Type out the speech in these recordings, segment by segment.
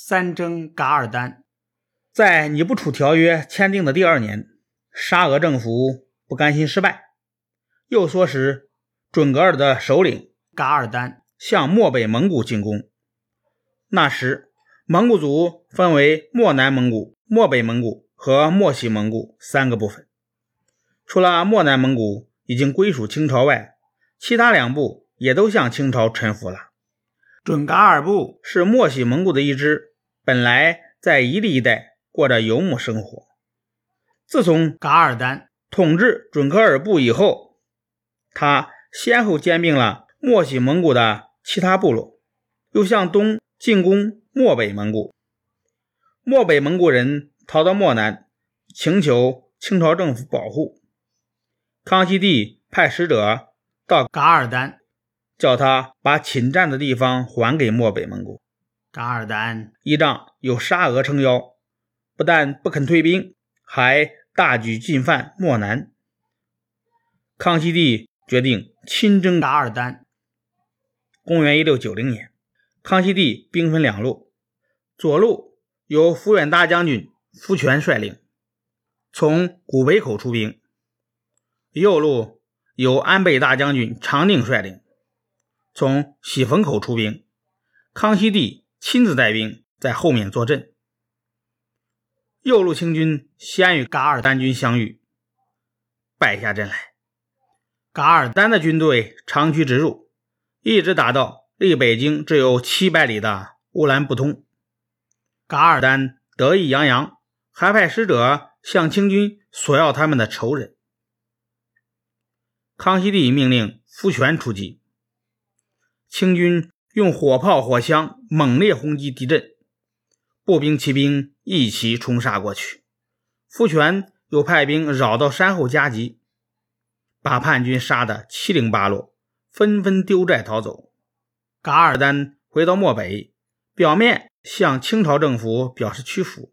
三征噶尔丹，在尼布楚条约签订的第二年，沙俄政府不甘心失败，又唆使准噶尔的首领噶尔丹向漠北蒙古进攻。那时，蒙古族分为漠南蒙古、漠北蒙古和漠西蒙古三个部分。除了漠南蒙古已经归属清朝外，其他两部也都向清朝臣服了。准噶尔部是漠西蒙古的一支，本来在伊犁一带过着游牧生活。自从噶尔丹统治准噶尔部以后，他先后兼并了漠西蒙古的其他部落，又向东进攻漠北蒙古。漠北蒙古人逃到漠南，请求清朝政府保护。康熙帝派使者到噶尔丹。叫他把侵占的地方还给漠北蒙古。噶尔丹依仗有沙俄撑腰，不但不肯退兵，还大举进犯漠南。康熙帝决定亲征噶尔丹。公元一六九零年，康熙帝兵分两路，左路由抚远大将军福全率领，从古北口出兵；右路由安倍大将军长宁率领。从喜峰口出兵，康熙帝亲自带兵在后面坐镇。右路清军先与噶尔丹军相遇，败下阵来。噶尔丹的军队长驱直入，一直打到离北京只有七百里的乌兰布通。噶尔丹得意洋洋，还派使者向清军索要他们的仇人。康熙帝命令傅全出击。清军用火炮、火枪猛烈轰击敌阵，步兵、骑兵一起冲杀过去。傅全又派兵绕到山后夹击，把叛军杀得七零八落，纷纷丢寨逃走。噶尔丹回到漠北，表面向清朝政府表示屈服，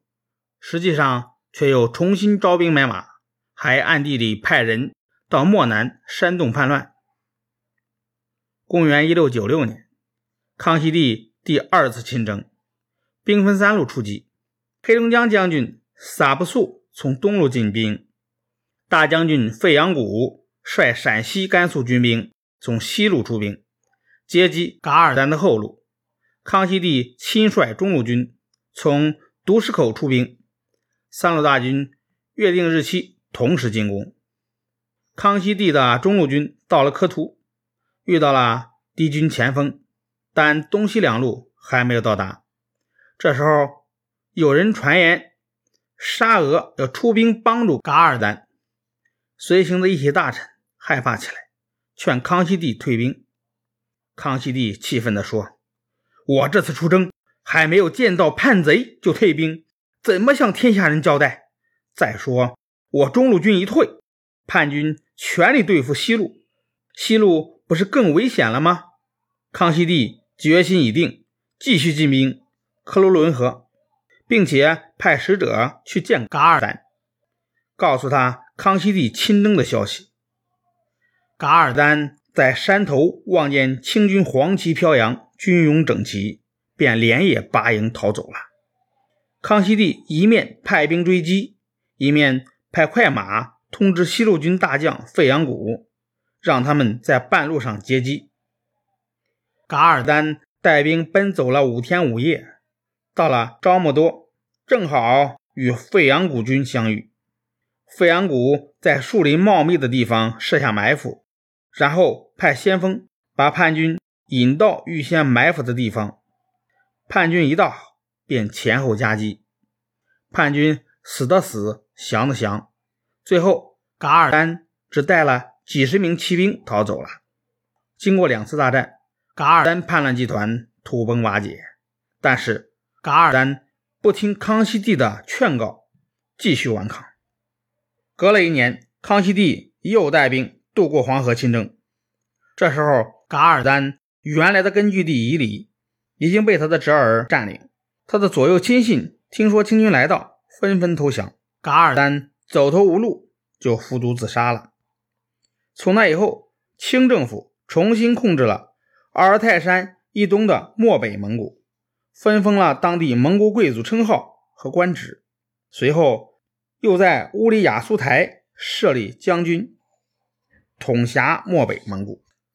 实际上却又重新招兵买马，还暗地里派人到漠南煽动叛乱。公元一六九六年，康熙帝第二次亲征，兵分三路出击。黑龙江将军撒不素从东路进兵，大将军费扬古率陕西、甘肃军兵从西路出兵，截击噶尔丹的后路。康熙帝亲率中路军从独石口出兵，三路大军约定日期同时进攻。康熙帝的中路军到了科图。遇到了敌军前锋，但东西两路还没有到达。这时候，有人传言沙俄要出兵帮助噶尔丹，随行的一些大臣害怕起来，劝康熙帝退兵。康熙帝气愤地说：“我这次出征还没有见到叛贼就退兵，怎么向天下人交代？再说我中路军一退，叛军全力对付西路，西路。”不是更危险了吗？康熙帝决心已定，继续进兵克罗伦河，并且派使者去见噶尔丹，告诉他康熙帝亲征的消息。噶尔丹在山头望见清军黄旗飘扬，军容整齐，便连夜拔营逃走了。康熙帝一面派兵追击，一面派快马通知西路军大将费扬古。让他们在半路上接机。噶尔丹带兵奔走了五天五夜，到了昭木多，正好与费扬古军相遇。费扬古在树林茂密的地方设下埋伏，然后派先锋把叛军引到预先埋伏的地方。叛军一到，便前后夹击，叛军死的死，降的降，最后噶尔丹只带了。几十名骑兵逃走了。经过两次大战，噶尔丹叛乱集团土崩瓦解。但是噶尔丹不听康熙帝的劝告，继续顽抗。隔了一年，康熙帝又带兵渡过黄河亲征。这时候，噶尔丹原来的根据地伊犁已经被他的侄儿占领。他的左右亲信听说清军来到，纷纷投降。噶尔丹走投无路，就服毒自杀了。从那以后，清政府重新控制了阿尔泰山以东的漠北蒙古，分封了当地蒙古贵族称号和官职。随后，又在乌里雅苏台设立将军，统辖漠北蒙古。